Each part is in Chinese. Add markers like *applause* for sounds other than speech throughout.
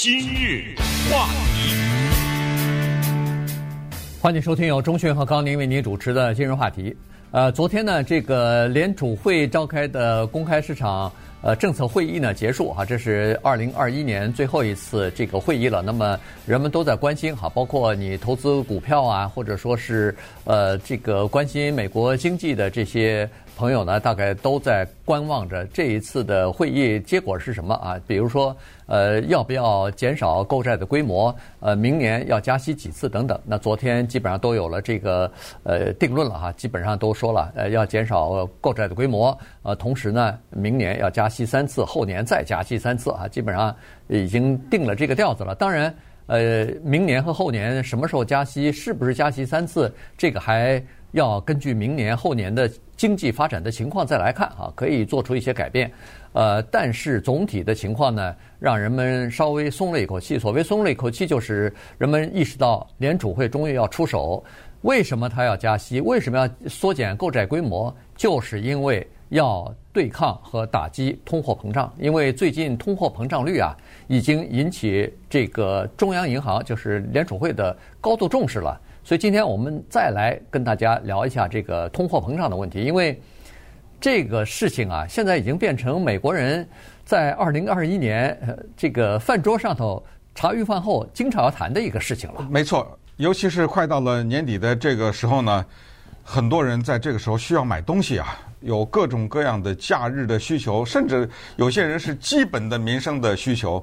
今日话题，欢迎收听由钟迅和高宁为您主持的今日话题。呃，昨天呢，这个联储会召开的公开市场呃政策会议呢结束哈，这是二零二一年最后一次这个会议了。那么人们都在关心哈，包括你投资股票啊，或者说是呃这个关心美国经济的这些。朋友呢，大概都在观望着这一次的会议结果是什么啊？比如说，呃，要不要减少购债的规模？呃，明年要加息几次等等。那昨天基本上都有了这个呃定论了哈，基本上都说了，呃，要减少购债的规模。呃，同时呢，明年要加息三次，后年再加息三次啊，基本上已经定了这个调子了。当然，呃，明年和后年什么时候加息，是不是加息三次，这个还要根据明年后年的。经济发展的情况再来看啊，可以做出一些改变，呃，但是总体的情况呢，让人们稍微松了一口气。所谓松了一口气，就是人们意识到联储会终于要出手。为什么他要加息？为什么要缩减购债规模？就是因为要对抗和打击通货膨胀。因为最近通货膨胀率啊，已经引起这个中央银行，就是联储会的高度重视了。所以今天我们再来跟大家聊一下这个通货膨胀的问题，因为这个事情啊，现在已经变成美国人在二零二一年这个饭桌上头茶余饭后经常要谈的一个事情了。没错，尤其是快到了年底的这个时候呢，很多人在这个时候需要买东西啊，有各种各样的假日的需求，甚至有些人是基本的民生的需求。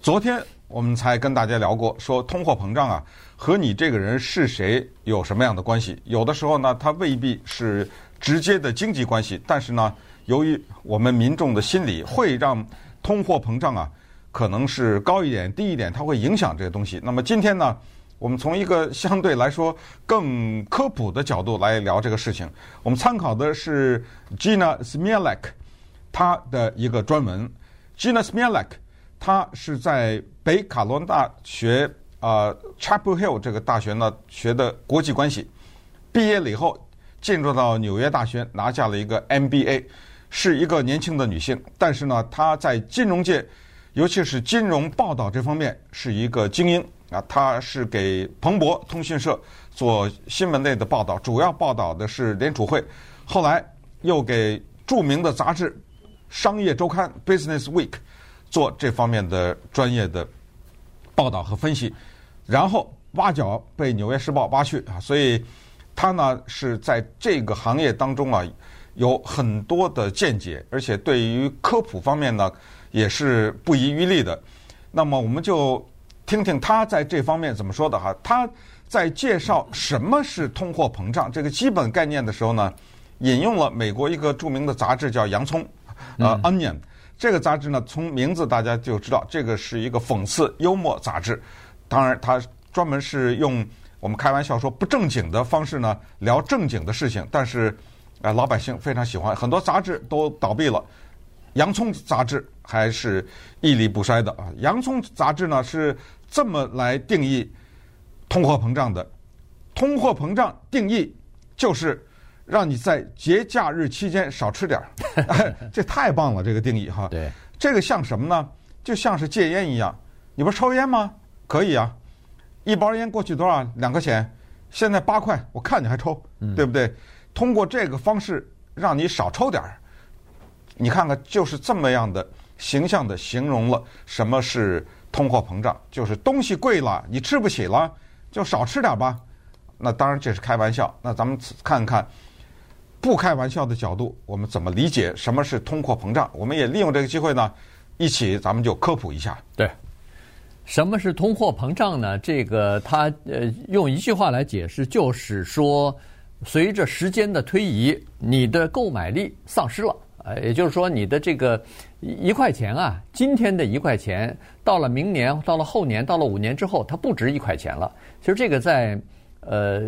昨天我们才跟大家聊过，说通货膨胀啊。和你这个人是谁有什么样的关系？有的时候呢，它未必是直接的经济关系，但是呢，由于我们民众的心理会让通货膨胀啊，可能是高一点、低一点，它会影响这个东西。那么今天呢，我们从一个相对来说更科普的角度来聊这个事情。我们参考的是 Gina Smialek 他的一个专文。Gina Smialek 他是在北卡罗大学。呃，Chapel Hill 这个大学呢，学的国际关系，毕业了以后进入到纽约大学，拿下了一个 MBA，是一个年轻的女性。但是呢，她在金融界，尤其是金融报道这方面是一个精英啊。她是给彭博通讯社做新闻类的报道，主要报道的是联储会。后来又给著名的杂志《商业周刊》（Business Week） 做这方面的专业的报道和分析。然后挖角被《纽约时报》挖去啊，所以他呢是在这个行业当中啊有很多的见解，而且对于科普方面呢也是不遗余力的。那么我们就听听他在这方面怎么说的哈。他在介绍什么是通货膨胀这个基本概念的时候呢，引用了美国一个著名的杂志叫《洋葱》呃，《Onion》这个杂志呢，从名字大家就知道这个是一个讽刺幽默杂志。当然，它专门是用我们开玩笑说不正经的方式呢聊正经的事情，但是啊，老百姓非常喜欢，很多杂志都倒闭了，洋葱杂志还是屹立不衰的啊。洋葱杂志呢是这么来定义通货膨胀的：通货膨胀定义就是让你在节假日期间少吃点儿，*laughs* 哎，这太棒了，这个定义哈。对，这个像什么呢？就像是戒烟一样，你不是抽烟吗？可以啊，一包烟过去多少？两块钱，现在八块，我看你还抽，对不对？通过这个方式让你少抽点儿，你看看，就是这么样的形象的形容了什么是通货膨胀，就是东西贵了，你吃不起了，就少吃点吧。那当然这是开玩笑，那咱们看看不开玩笑的角度，我们怎么理解什么是通货膨胀？我们也利用这个机会呢，一起咱们就科普一下。对。什么是通货膨胀呢？这个它呃用一句话来解释，就是说，随着时间的推移，你的购买力丧失了。呃，也就是说，你的这个一块钱啊，今天的一块钱，到了明年，到了后年，到了五年之后，它不值一块钱了。其实这个在呃，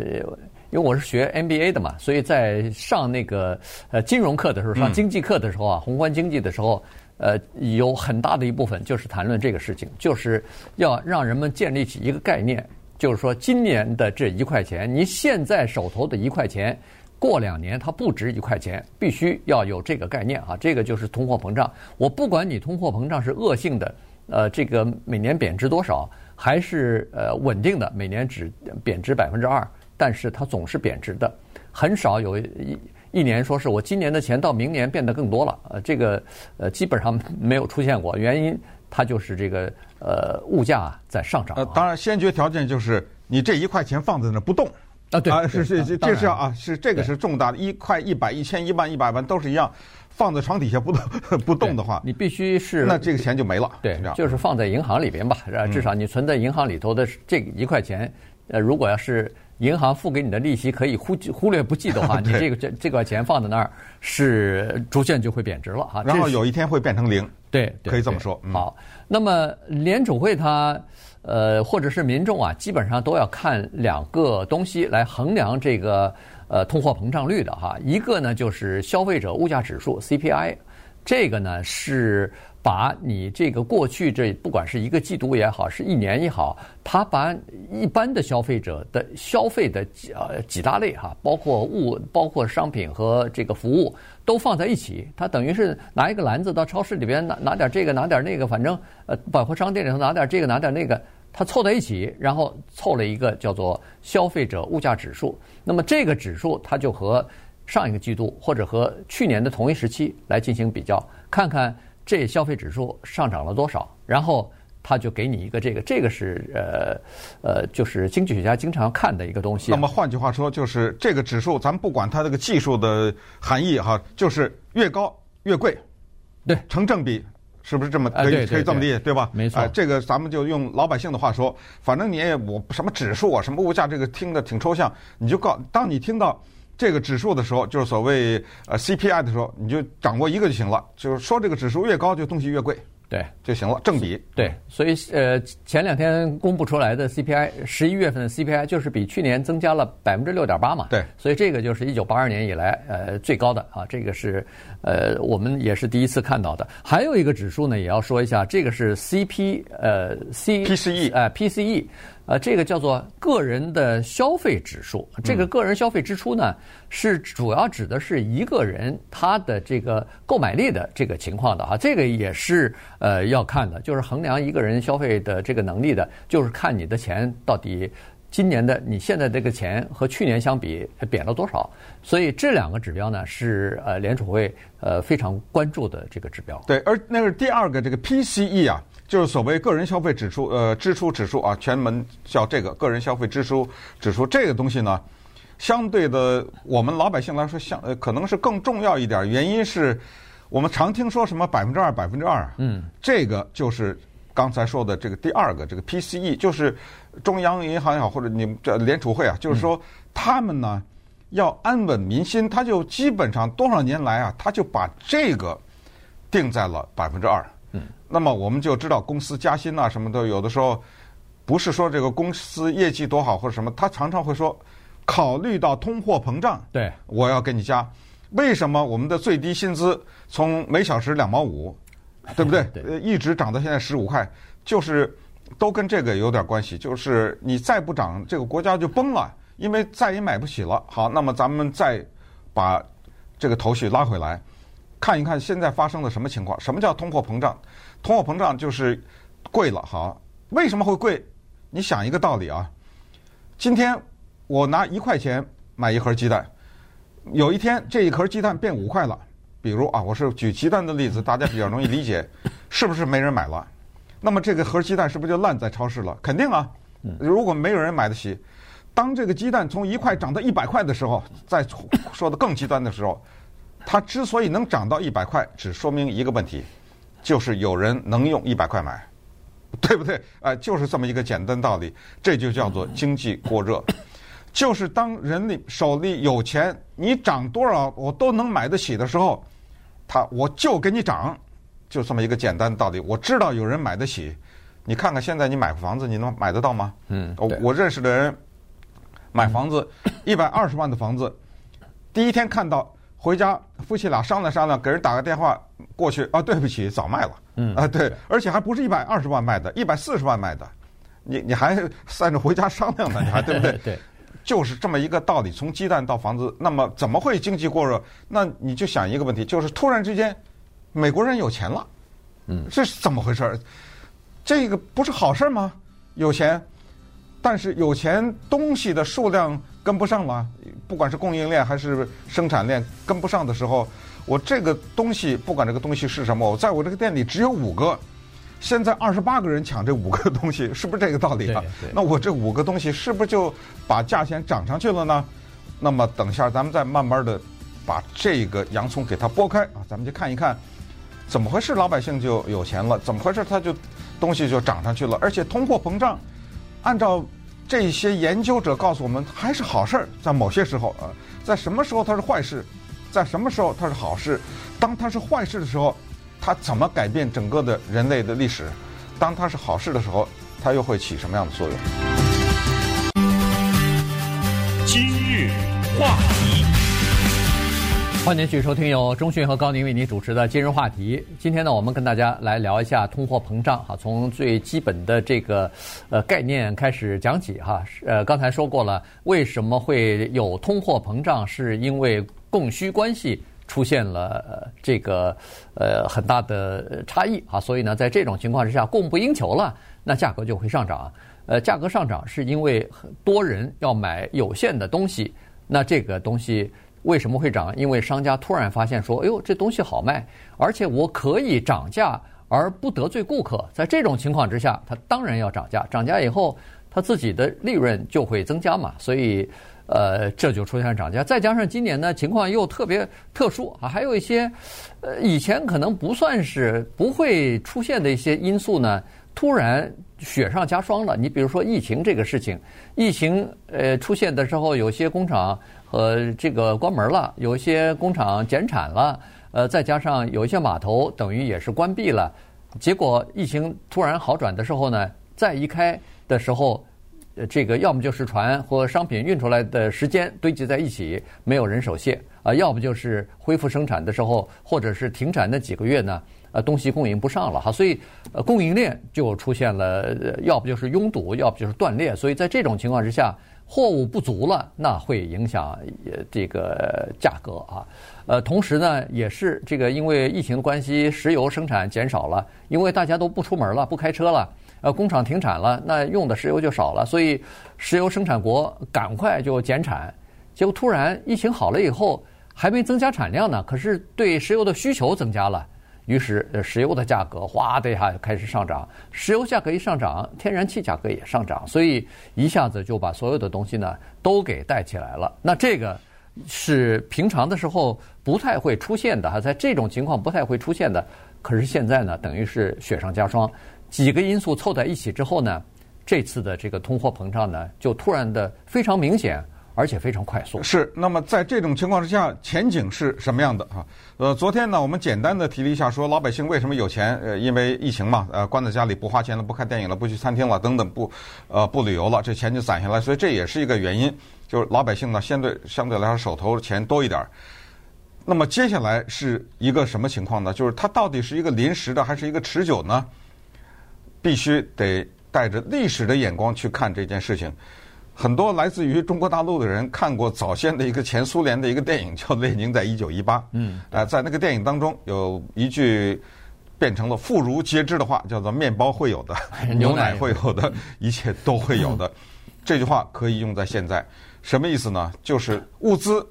因为我是学 MBA 的嘛，所以在上那个呃金融课的时候，上经济课的时候啊，宏观经济的时候。呃，有很大的一部分就是谈论这个事情，就是要让人们建立起一个概念，就是说，今年的这一块钱，你现在手头的一块钱，过两年它不值一块钱，必须要有这个概念啊。这个就是通货膨胀。我不管你通货膨胀是恶性的，呃，这个每年贬值多少，还是呃稳定的，每年只贬值百分之二，但是它总是贬值的，很少有一一年说是我今年的钱到明年变得更多了，呃，这个呃基本上没有出现过，原因它就是这个呃物价在上涨。呃，当然先决条件就是你这一块钱放在那不动。啊，对啊，是是是，这是啊，是这个是重大的，一块、一百、一千、一万、一百万都是一样，放在床底下不动 *laughs* 不动的话，你必须是那这个钱就没了。对，就是放在银行里边吧，至少你存在银行里头的这一块钱，呃，如果要是银行付给你的利息可以忽忽略不计的话，*laughs* 你这个这这个钱放在那儿是逐渐就会贬值了哈。然后有一天会变成零，对，可以这么说。好，那么联储会它。呃，或者是民众啊，基本上都要看两个东西来衡量这个呃通货膨胀率的哈。一个呢就是消费者物价指数 CPI，这个呢是把你这个过去这不管是一个季度也好，是一年也好，它把一般的消费者的消费的几呃几大类哈，包括物、包括商品和这个服务都放在一起，它等于是拿一个篮子到超市里边拿拿点这个拿点那个，反正呃百货商店里头拿点这个拿点那个。它凑在一起，然后凑了一个叫做消费者物价指数。那么这个指数它就和上一个季度或者和去年的同一时期来进行比较，看看这消费指数上涨了多少，然后他就给你一个这个，这个是呃呃，就是经济学家经常看的一个东西。那么换句话说，就是这个指数，咱们不管它这个技术的含义哈，就是越高越贵，对，成正比。是不是这么可以可以这么理解对吧？没错，这个咱们就用老百姓的话说，反正你也我什么指数啊，什么物价，这个听着挺抽象，你就告，当你听到这个指数的时候，就是所谓呃 CPI 的时候，你就掌握一个就行了，就是说这个指数越高，就东西越贵。对，就行了，正比。对，所以呃，前两天公布出来的 CPI，十一月份的 CPI 就是比去年增加了百分之六点八嘛。对，所以这个就是一九八二年以来呃最高的啊，这个是呃我们也是第一次看到的。还有一个指数呢，也要说一下，这个是 CP 呃 C PCE 呃 PCE。呃，这个叫做个人的消费指数。这个个人消费支出呢，是主要指的是一个人他的这个购买力的这个情况的哈。这个也是呃要看的，就是衡量一个人消费的这个能力的，就是看你的钱到底今年的你现在这个钱和去年相比贬了多少。所以这两个指标呢，是呃联储会呃非常关注的这个指标。对，而那个第二个这个 PCE 啊。就是所谓个人消费指数，呃，支出指数啊，全门叫这个个人消费支出指数。这个东西呢，相对的，我们老百姓来说，相呃可能是更重要一点。原因是我们常听说什么百分之二、百分之二，嗯，这个就是刚才说的这个第二个这个 PCE，就是中央银行也好，或者你们这联储会啊，就是说他们呢要安稳民心，他就基本上多少年来啊，他就把这个定在了百分之二。那么我们就知道公司加薪啊，什么的有的时候不是说这个公司业绩多好或者什么，他常常会说考虑到通货膨胀，对，我要给你加。为什么我们的最低薪资从每小时两毛五，对不对？*laughs* 对，一直涨到现在十五块，就是都跟这个有点关系。就是你再不涨，这个国家就崩了，因为再也买不起了。好，那么咱们再把这个头绪拉回来，看一看现在发生了什么情况？什么叫通货膨胀？通货膨胀就是贵了，好，为什么会贵？你想一个道理啊，今天我拿一块钱买一盒鸡蛋，有一天这一盒鸡蛋变五块了，比如啊，我是举鸡蛋的例子，大家比较容易理解，是不是没人买了？那么这个盒鸡蛋是不是就烂在超市了？肯定啊，如果没有人买得起，当这个鸡蛋从一块涨到一百块的时候，再说的更极端的时候，它之所以能涨到一百块，只说明一个问题。就是有人能用一百块买，*laughs* 对不对？哎，就是这么一个简单道理，这就叫做经济过热。就是当人里手里有钱，你涨多少我都能买得起的时候，他我就给你涨，就这么一个简单道理。我知道有人买得起，你看看现在你买房子，你能买得到吗？嗯，我我认识的人买房子 *coughs* 一百二十万的房子，第一天看到。回家，夫妻俩商量商量，给人打个电话过去啊，对不起，早卖了。嗯啊，对，而且还不是一百二十万卖的，一百四十万卖的，你你还算着回家商量呢，你还对不对？*laughs* 对，就是这么一个道理。从鸡蛋到房子，那么怎么会经济过热？那你就想一个问题，就是突然之间，美国人有钱了，嗯，这是怎么回事？这个不是好事吗？有钱，但是有钱东西的数量跟不上了，不管是供应链还是生产链跟不上的时候，我这个东西不管这个东西是什么，我在我这个店里只有五个，现在二十八个人抢这五个东西，是不是这个道理啊？那我这五个东西是不是就把价钱涨上去了呢？那么等一下咱们再慢慢的把这个洋葱给它剥开啊，咱们就看一看怎么回事，老百姓就有钱了，怎么回事它就东西就涨上去了，而且通货膨胀，按照这些研究者告诉我们还是好事儿，在某些时候啊，在什么时候它是坏事，在什么时候它是好事？当它是坏事的时候，它怎么改变整个的人类的历史？当它是好事的时候，它又会起什么样的作用？今日话题，欢迎继续收听由中讯和高宁为您主持的今日话题。今天呢，我们跟大家来聊一下通货膨胀哈，从最基本的这个呃概念开始讲起哈。呃，刚才说过了，为什么会有通货膨胀，是因为供需关系出现了这个呃很大的差异啊，所以呢，在这种情况之下，供不应求了，那价格就会上涨。呃，价格上涨是因为很多人要买有限的东西，那这个东西为什么会涨？因为商家突然发现说，哎呦，这东西好卖，而且我可以涨价而不得罪顾客。在这种情况之下，他当然要涨价，涨价以后他自己的利润就会增加嘛，所以呃，这就出现涨价。再加上今年呢情况又特别特殊啊，还有一些呃以前可能不算是不会出现的一些因素呢。突然雪上加霜了。你比如说疫情这个事情，疫情呃出现的时候，有些工厂和这个关门了，有些工厂减产了，呃，再加上有一些码头等于也是关闭了。结果疫情突然好转的时候呢，再一开的时候，这个要么就是船或商品运出来的时间堆积在一起，没有人手卸啊；要不就是恢复生产的时候，或者是停产那几个月呢。东西供应不上了哈，所以呃，供应链就出现了，要不就是拥堵，要不就是断裂。所以在这种情况之下，货物不足了，那会影响这个价格啊。呃，同时呢，也是这个因为疫情的关系，石油生产减少了，因为大家都不出门了，不开车了，呃，工厂停产了，那用的石油就少了，所以石油生产国赶快就减产。结果突然疫情好了以后，还没增加产量呢，可是对石油的需求增加了。于是，石油的价格哗的一下开始上涨。石油价格一上涨，天然气价格也上涨，所以一下子就把所有的东西呢都给带起来了。那这个是平常的时候不太会出现的哈，在这种情况不太会出现的。可是现在呢，等于是雪上加霜，几个因素凑在一起之后呢，这次的这个通货膨胀呢，就突然的非常明显。而且非常快速。是，那么在这种情况之下，前景是什么样的啊？呃，昨天呢，我们简单的提了一下，说老百姓为什么有钱？呃，因为疫情嘛，呃，关在家里不花钱了，不看电影了，不去餐厅了，等等，不，呃，不旅游了，这钱就攒下来，所以这也是一个原因，就是老百姓呢，相对相对来说手头钱多一点。那么接下来是一个什么情况呢？就是它到底是一个临时的，还是一个持久呢？必须得带着历史的眼光去看这件事情。很多来自于中国大陆的人看过早先的一个前苏联的一个电影，叫《列宁在一九一八》。嗯，呃，在那个电影当中有一句变成了妇孺皆知的话，叫做“面包 *laughs* 会有的，牛奶会有的，一切都会有的”。这句话可以用在现在，什么意思呢？就是物资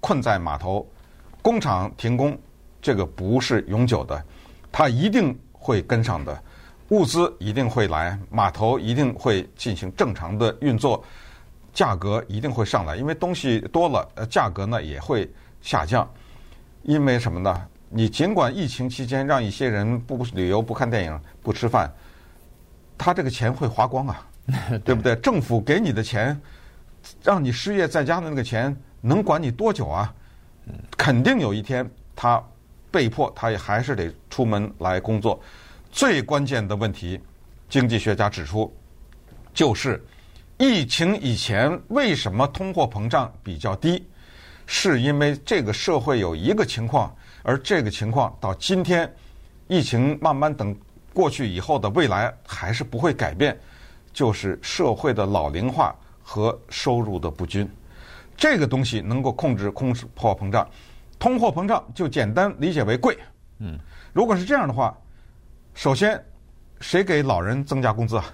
困在码头，工厂停工，这个不是永久的，它一定会跟上的，物资一定会来，码头一定会进行正常的运作。价格一定会上来，因为东西多了，呃，价格呢也会下降。因为什么呢？你尽管疫情期间让一些人不旅游、不看电影、不吃饭，他这个钱会花光啊，*laughs* 对不对？政府给你的钱，让你失业在家的那个钱，能管你多久啊？肯定有一天他被迫，他也还是得出门来工作。最关键的问题，经济学家指出，就是。疫情以前为什么通货膨胀比较低？是因为这个社会有一个情况，而这个情况到今天，疫情慢慢等过去以后的未来还是不会改变，就是社会的老龄化和收入的不均。这个东西能够控制通货膨胀，通货膨胀就简单理解为贵。嗯，如果是这样的话，首先谁给老人增加工资啊？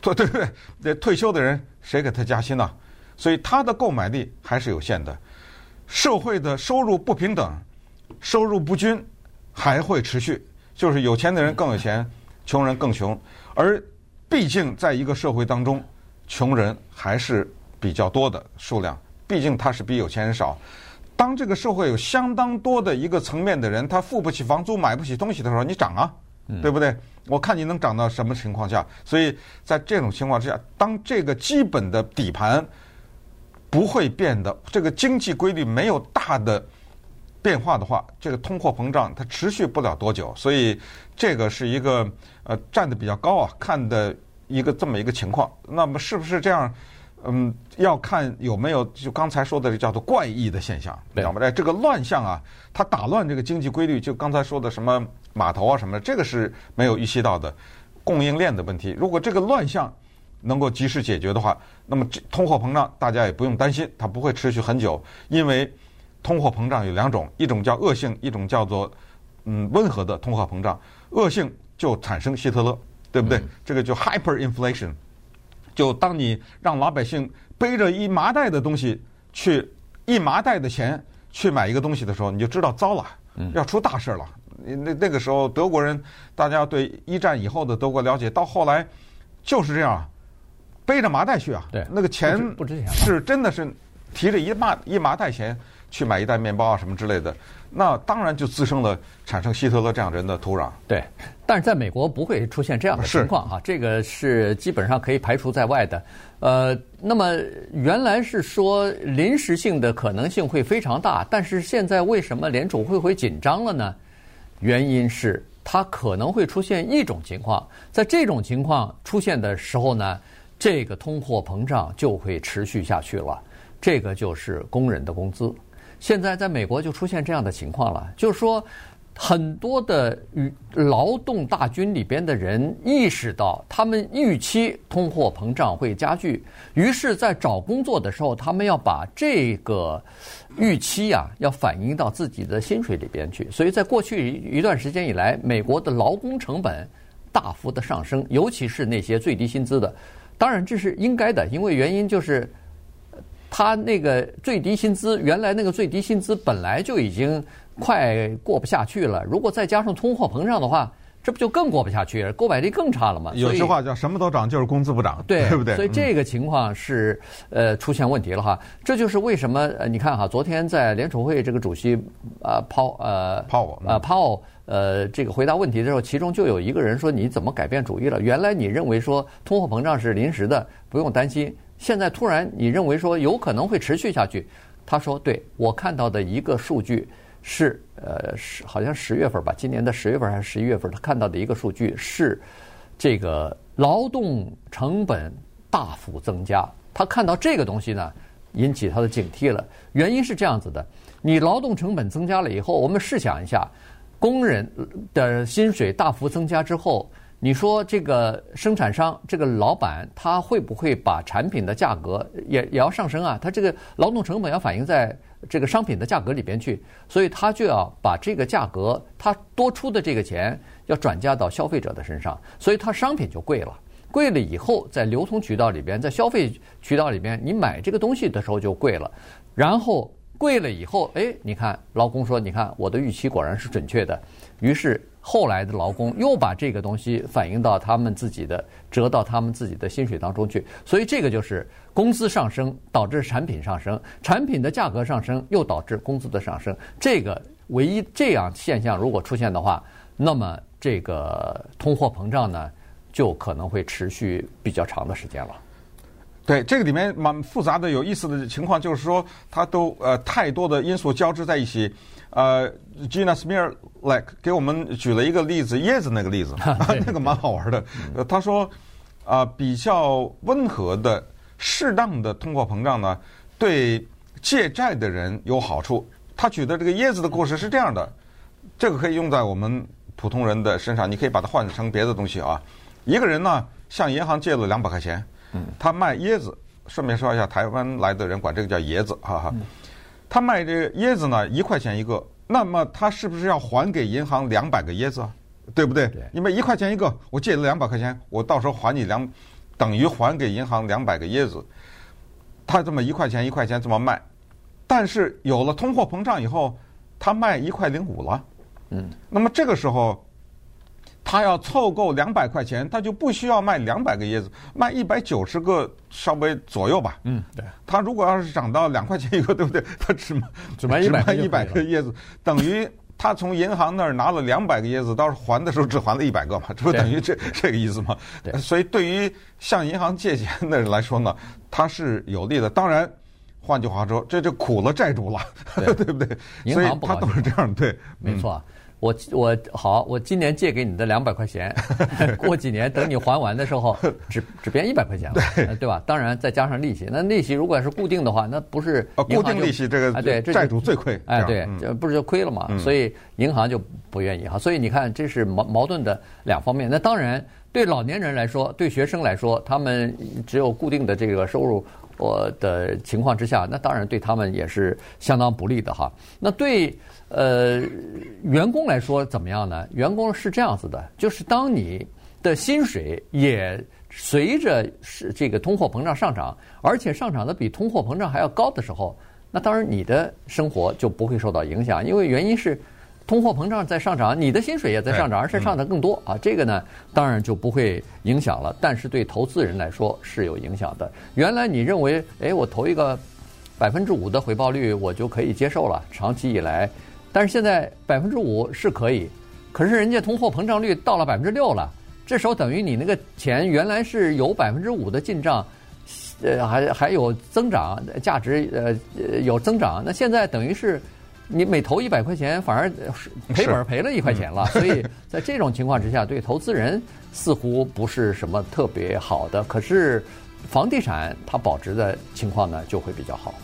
对对 *laughs* 对，这退休的人谁给他加薪呢、啊？所以他的购买力还是有限的。社会的收入不平等、收入不均还会持续，就是有钱的人更有钱，穷人更穷。而毕竟在一个社会当中，穷人还是比较多的数量，毕竟他是比有钱人少。当这个社会有相当多的一个层面的人，他付不起房租、买不起东西的时候，你涨啊，对不对？我看你能涨到什么情况下。所以在这种情况之下，当这个基本的底盘不会变的，这个经济规律没有大的变化的话，这个通货膨胀它持续不了多久。所以这个是一个呃站得比较高啊，看的一个这么一个情况。那么是不是这样？嗯，要看有没有就刚才说的这叫做怪异的现象，知道吗？哎，这个乱象啊，它打乱这个经济规律。就刚才说的什么码头啊什么的，这个是没有预期到的供应链的问题。如果这个乱象能够及时解决的话，那么这通货膨胀大家也不用担心，它不会持续很久。因为通货膨胀有两种，一种叫恶性，一种叫做嗯温和的通货膨胀。恶性就产生希特勒，对不对？嗯、这个就 hyperinflation。就当你让老百姓背着一麻袋的东西去一麻袋的钱去买一个东西的时候，你就知道糟了，要出大事了。那那个时候德国人，大家对一战以后的德国了解，到后来就是这样，背着麻袋去啊。对，那个钱不值钱，是真的是提着一麻一麻袋钱去买一袋面包啊什么之类的。那当然就滋生了产生希特勒这样人的土壤。对，但是在美国不会出现这样的情况啊，这个是基本上可以排除在外的。呃，那么原来是说临时性的可能性会非常大，但是现在为什么联储会会紧张了呢？原因是它可能会出现一种情况，在这种情况出现的时候呢，这个通货膨胀就会持续下去了。这个就是工人的工资。现在在美国就出现这样的情况了，就是说，很多的劳动大军里边的人意识到，他们预期通货膨胀会加剧，于是，在找工作的时候，他们要把这个预期呀，要反映到自己的薪水里边去。所以在过去一段时间以来，美国的劳工成本大幅的上升，尤其是那些最低薪资的。当然，这是应该的，因为原因就是。他那个最低薪资，原来那个最低薪资本来就已经快过不下去了。如果再加上通货膨胀的话，这不就更过不下去了，购买力更差了吗？有句话叫“什么都涨，就是工资不涨”，对，对不对？所以这个情况是呃出现问题了哈。这就是为什么呃你看哈，昨天在联储会这个主席啊抛呃抛呃抛呃这个回答问题的时候，其中就有一个人说：“你怎么改变主意了？原来你认为说通货膨胀是临时的，不用担心。”现在突然你认为说有可能会持续下去，他说对，我看到的一个数据是呃十好像十月份吧，今年的十月份还是十一月份，他看到的一个数据是这个劳动成本大幅增加。他看到这个东西呢，引起他的警惕了。原因是这样子的，你劳动成本增加了以后，我们试想一下，工人的薪水大幅增加之后。你说这个生产商，这个老板，他会不会把产品的价格也也要上升啊？他这个劳动成本要反映在这个商品的价格里边去，所以他就要把这个价格，他多出的这个钱要转嫁到消费者的身上，所以他商品就贵了。贵了以后，在流通渠道里边，在消费渠道里边，你买这个东西的时候就贵了，然后贵了以后，哎，你看劳工说，你看我的预期果然是准确的，于是。后来的劳工又把这个东西反映到他们自己的折到他们自己的薪水当中去，所以这个就是工资上升导致产品上升，产品的价格上升又导致工资的上升。这个唯一这样现象如果出现的话，那么这个通货膨胀呢就可能会持续比较长的时间了。对，这个里面蛮复杂的、有意思的情况，就是说它都呃太多的因素交织在一起。呃，Gina Smirlik 给我们举了一个例子，椰子那个例子，*laughs* *laughs* 那个蛮好玩的。呃，他说啊、呃，比较温和的、适当的通货膨胀呢，对借债的人有好处。他举的这个椰子的故事是这样的，这个可以用在我们普通人的身上，你可以把它换成别的东西啊。一个人呢，向银行借了两百块钱。嗯，他卖椰子，顺便说一下，台湾来的人管这个叫椰子，哈哈。他卖这个椰子呢，一块钱一个，那么他是不是要还给银行两百个椰子啊？对不对？对因为一块钱一个，我借了两百块钱，我到时候还你两，等于还给银行两百个椰子。他这么一块钱一块钱这么卖，但是有了通货膨胀以后，他卖一块零五了。嗯，那么这个时候，他要凑够两百块钱，他就不需要卖两百个椰子，卖一百九十个稍微左右吧。嗯，对。他如果要是涨到两块钱一个，对不对？*laughs* 他只卖只卖一百一百个椰子，等于他从银行那儿拿了两百个椰子，到时候还的时候只还了一百个嘛，这不等于这 *laughs* 这个意思吗？对。所以对于向银行借钱的人来说呢，他是有利的。当然，换句话说，这就苦了债主了，对，*laughs* 对不对？银行不所以他都是这样，对，没错。嗯我我好，我今年借给你的两百块钱，*laughs* 过几年等你还完的时候，只只变一百块钱了，对，吧？当然再加上利息，那利息如果是固定的话，那不是固定利息这个对债主最亏，哎，对，这不是就亏了嘛？所以银行就不愿意哈。所以你看，这是矛矛盾的两方面。那当然，对老年人来说，对学生来说，他们只有固定的这个收入我的情况之下，那当然对他们也是相当不利的哈。那对。呃，员工来说怎么样呢？员工是这样子的，就是当你的薪水也随着是这个通货膨胀上涨，而且上涨的比通货膨胀还要高的时候，那当然你的生活就不会受到影响，因为原因是通货膨胀在上涨，你的薪水也在上涨，而且上涨更多啊，这个呢当然就不会影响了。但是对投资人来说是有影响的。原来你认为，哎，我投一个百分之五的回报率，我就可以接受了，长期以来。但是现在百分之五是可以，可是人家通货膨胀率到了百分之六了，这时候等于你那个钱原来是有百分之五的进账，呃，还还有增长价值，呃，有增长，那现在等于是你每投一百块钱，反而赔本赔了一块钱了。*laughs* 所以在这种情况之下，对投资人似乎不是什么特别好的。可是房地产它保值的情况呢，就会比较好。